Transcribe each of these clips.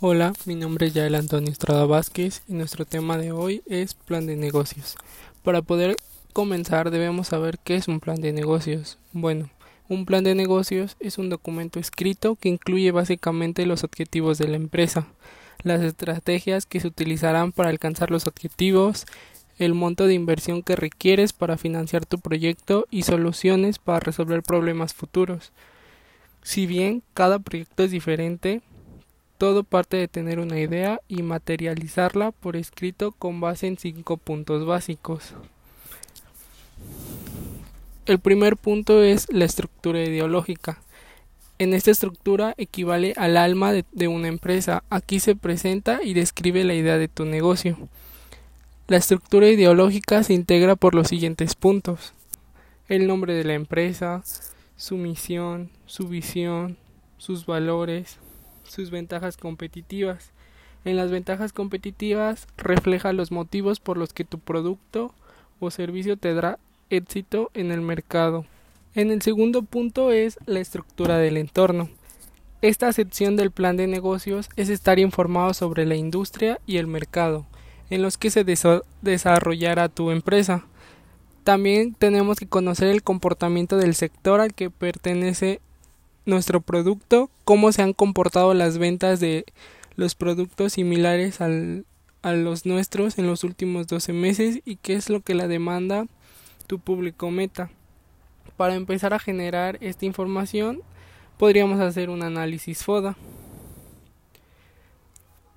Hola, mi nombre es Yael Antonio Estrada Vázquez y nuestro tema de hoy es plan de negocios. Para poder comenzar debemos saber qué es un plan de negocios. Bueno, un plan de negocios es un documento escrito que incluye básicamente los objetivos de la empresa, las estrategias que se utilizarán para alcanzar los objetivos, el monto de inversión que requieres para financiar tu proyecto y soluciones para resolver problemas futuros. Si bien cada proyecto es diferente, todo parte de tener una idea y materializarla por escrito con base en cinco puntos básicos. El primer punto es la estructura ideológica. En esta estructura equivale al alma de, de, una empresa. Aquí se presenta y describe la idea de tu negocio. La estructura ideológica se integra por los siguientes puntos. El nombre de la empresa, su misión, su visión, sus valores, sus ventajas competitivas. En las ventajas competitivas refleja los motivos por los que tu producto o servicio tendrá éxito en el mercado. En el segundo punto es la estructura del entorno. Esta sección del plan de negocios es estar informado sobre la industria y el mercado en los que se desarrollará tu empresa. También tenemos que conocer el comportamiento del sector al que pertenece nuestro producto, cómo se han comportado las ventas de los productos similares al, a los nuestros en los últimos 12 meses y qué es lo que la demanda tu público meta. Para empezar a generar esta información, podríamos hacer un análisis FODA.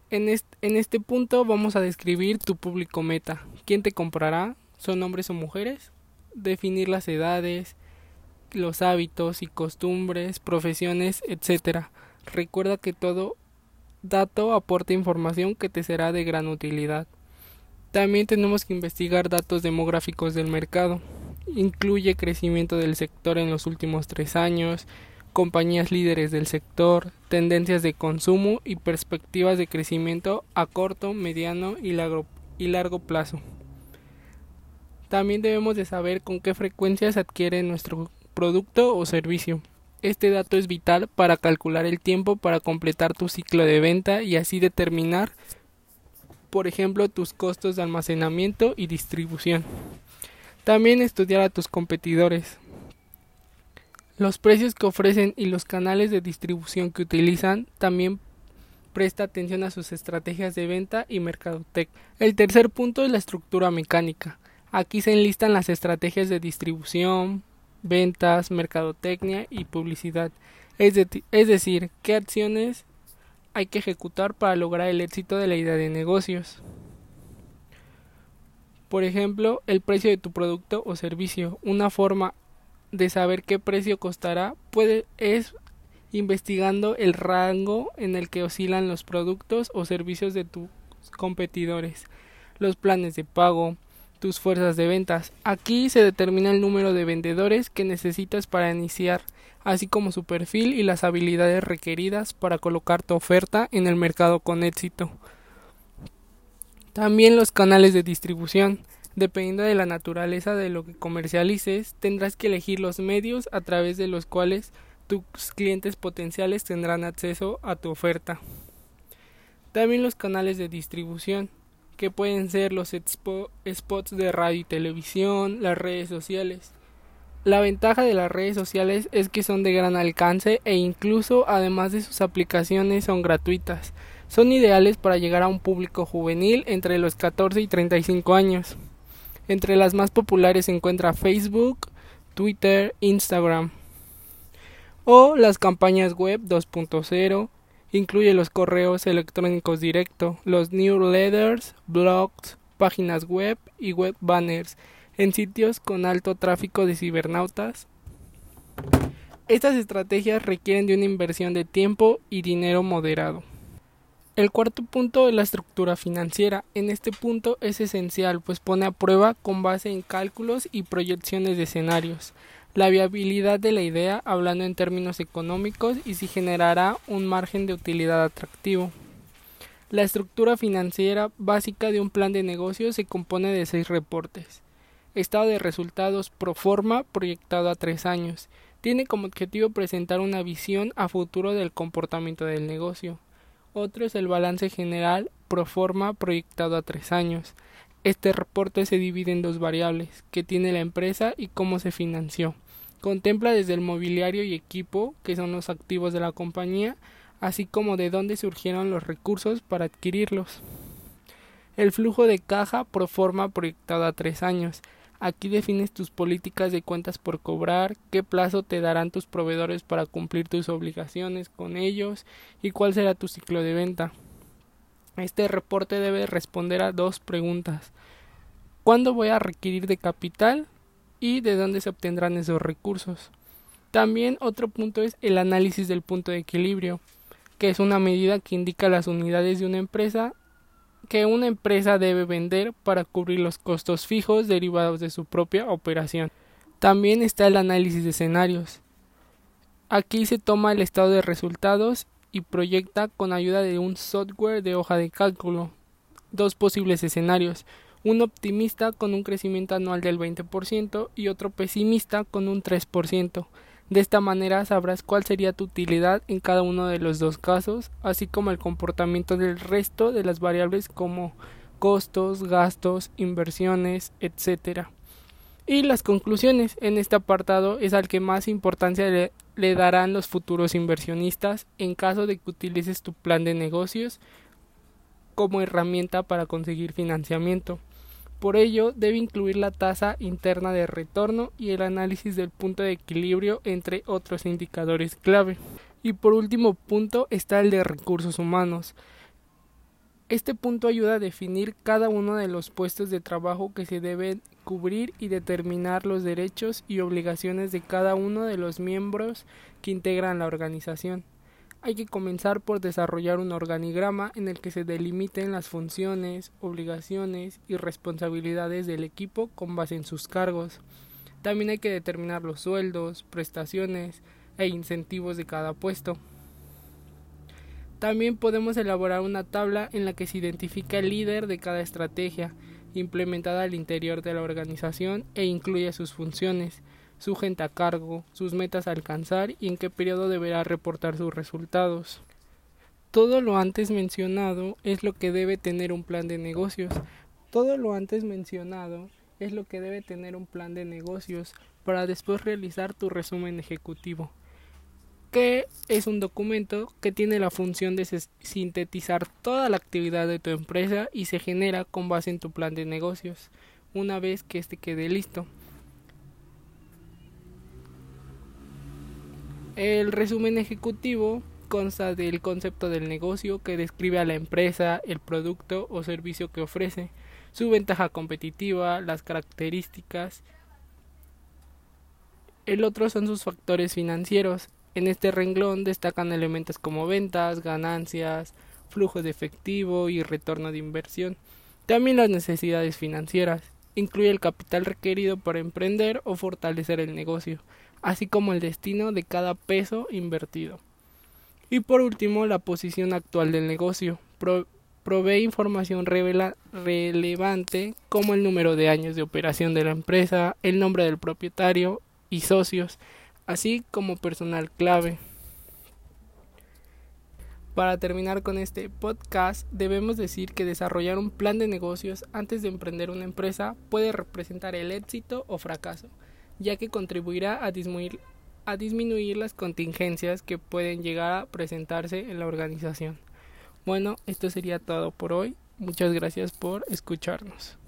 En en este punto vamos a describir tu público meta. ¿Quién te comprará? ¿Son hombres o mujeres? Definir las edades, los hábitos y costumbres, profesiones, etc. Recuerda que todo dato aporta información que te será de gran utilidad. También tenemos que investigar datos demográficos del mercado. Incluye crecimiento del sector en los últimos tres años, compañías líderes del sector, tendencias de consumo y perspectivas de crecimiento a corto, mediano y largo, y largo plazo. También debemos de saber con qué frecuencia se adquiere nuestro producto o servicio. Este dato es vital para calcular el tiempo para completar tu ciclo de venta y así determinar, por ejemplo, tus costos de almacenamiento y distribución. También estudiar a tus competidores. Los precios que ofrecen y los canales de distribución que utilizan también presta atención a sus estrategias de venta y mercadotec. El tercer punto es la estructura mecánica. Aquí se enlistan las estrategias de distribución, ventas, mercadotecnia y publicidad. Es, decir, qué acciones hay que ejecutar para lograr el éxito de la idea de negocios. Por ejemplo, el precio de tu producto o servicio. Una forma de saber qué precio costará es investigando el rango en el que oscilan los productos o servicios de tus competidores, los planes de pago, tus fuerzas de ventas. Aquí se determina el número de vendedores que necesitas para iniciar, así como su perfil y las habilidades requeridas para colocar tu oferta en el mercado con éxito. También los canales de distribución. Dependiendo de la naturaleza de lo que comercialices, tendrás que elegir los medios a través de los cuales tus clientes potenciales tendrán acceso a tu oferta. También los canales de distribución que pueden ser los spots de radio y televisión, las redes sociales. La ventaja de las redes sociales es que son de gran alcance e incluso además de sus aplicaciones son gratuitas. Son ideales para llegar a un público juvenil entre los 14 y 35 años. Entre las más populares se encuentra Facebook, Twitter, Instagram o las campañas web 2.0 Incluye los correos electrónicos directos, los newsletters, blogs, páginas web y web banners en sitios con alto tráfico de cibernautas. Estas estrategias requieren de una inversión de tiempo y dinero moderado. El cuarto punto es la estructura financiera. En este punto es esencial, pues pone a prueba con base en cálculos y proyecciones de escenarios la viabilidad de la idea hablando en términos económicos y si generará un margen de utilidad atractivo. La estructura financiera básica de un plan de negocio se compone de seis reportes. Estado de resultados pro forma proyectado a tres años. Tiene como objetivo presentar una visión a futuro del comportamiento del negocio. Otro es el balance general pro forma proyectado a tres años. Este reporte se divide en dos variables, que tiene la empresa y cómo se financió. Contempla desde el mobiliario y equipo, que son los activos de la compañía, así como de dónde surgieron los recursos para adquirirlos. El flujo de caja pro forma proyectado a tres años. Aquí defines tus políticas de cuentas por cobrar, qué plazo te darán tus proveedores para cumplir tus obligaciones con ellos y cuál será tu ciclo de venta. Este reporte debe responder a dos preguntas. ¿Cuándo voy a requerir de capital? ¿Y de dónde se obtendrán esos recursos? También otro punto es el análisis del punto de equilibrio, que es una medida que indica las unidades de una empresa que una empresa debe vender para cubrir los costos fijos derivados de su propia operación. También está el análisis de escenarios. Aquí se toma el estado de resultados y proyecta con ayuda de un software de hoja de cálculo dos posibles escenarios, un optimista con un crecimiento anual del 20% y otro pesimista con un 3%. De esta manera sabrás cuál sería tu utilidad en cada uno de los dos casos, así como el comportamiento del resto de las variables como costos, gastos, inversiones, etc. Y las conclusiones en este apartado es al que más importancia le, darán los futuros inversionistas en caso de que utilices tu plan de negocios como herramienta para conseguir financiamiento. Por ello, debe incluir la tasa interna de retorno y el análisis del punto de equilibrio entre otros indicadores clave. Y por último punto está el de recursos humanos. Este punto ayuda a definir cada uno de los puestos de trabajo que se deben cubrir y determinar los derechos y obligaciones de cada uno de los miembros que integran la organización. Hay que comenzar por desarrollar un organigrama en el que se delimiten las funciones, obligaciones y responsabilidades del equipo con base en sus cargos. También hay que determinar los sueldos, prestaciones e incentivos de cada puesto. También podemos elaborar una tabla en la que se identifica el líder de cada estrategia implementada al interior de la organización e incluye sus funciones, su gente a cargo, sus metas a alcanzar y en qué periodo deberá reportar sus resultados. Todo lo antes mencionado es lo que debe tener un plan de negocios. Todo lo antes mencionado es lo que debe tener un plan de negocios para después realizar tu resumen ejecutivo que es un documento que tiene la función de sintetizar toda la actividad de tu empresa y se genera con base en tu plan de negocios una vez que este quede listo. El resumen ejecutivo consta del concepto del negocio que describe a la empresa, el producto o servicio que ofrece, su ventaja competitiva, las características. El otro son sus factores financieros, en este renglón destacan elementos como ventas, ganancias, flujo de efectivo y retorno de inversión. También las necesidades financieras. Incluye el capital requerido para emprender o fortalecer el negocio, así como el destino de cada peso invertido. Y por último, la posición actual del negocio. provee información relevante como el número de años de operación de la empresa, el nombre del propietario y socios, así como personal clave. Para terminar con este podcast, debemos decir que desarrollar un plan de negocios antes de emprender una empresa puede representar el éxito o fracaso, ya que contribuirá a disminuir, a disminuir las contingencias que pueden llegar a presentarse en la organización. Bueno, esto sería todo por hoy. Muchas gracias por escucharnos.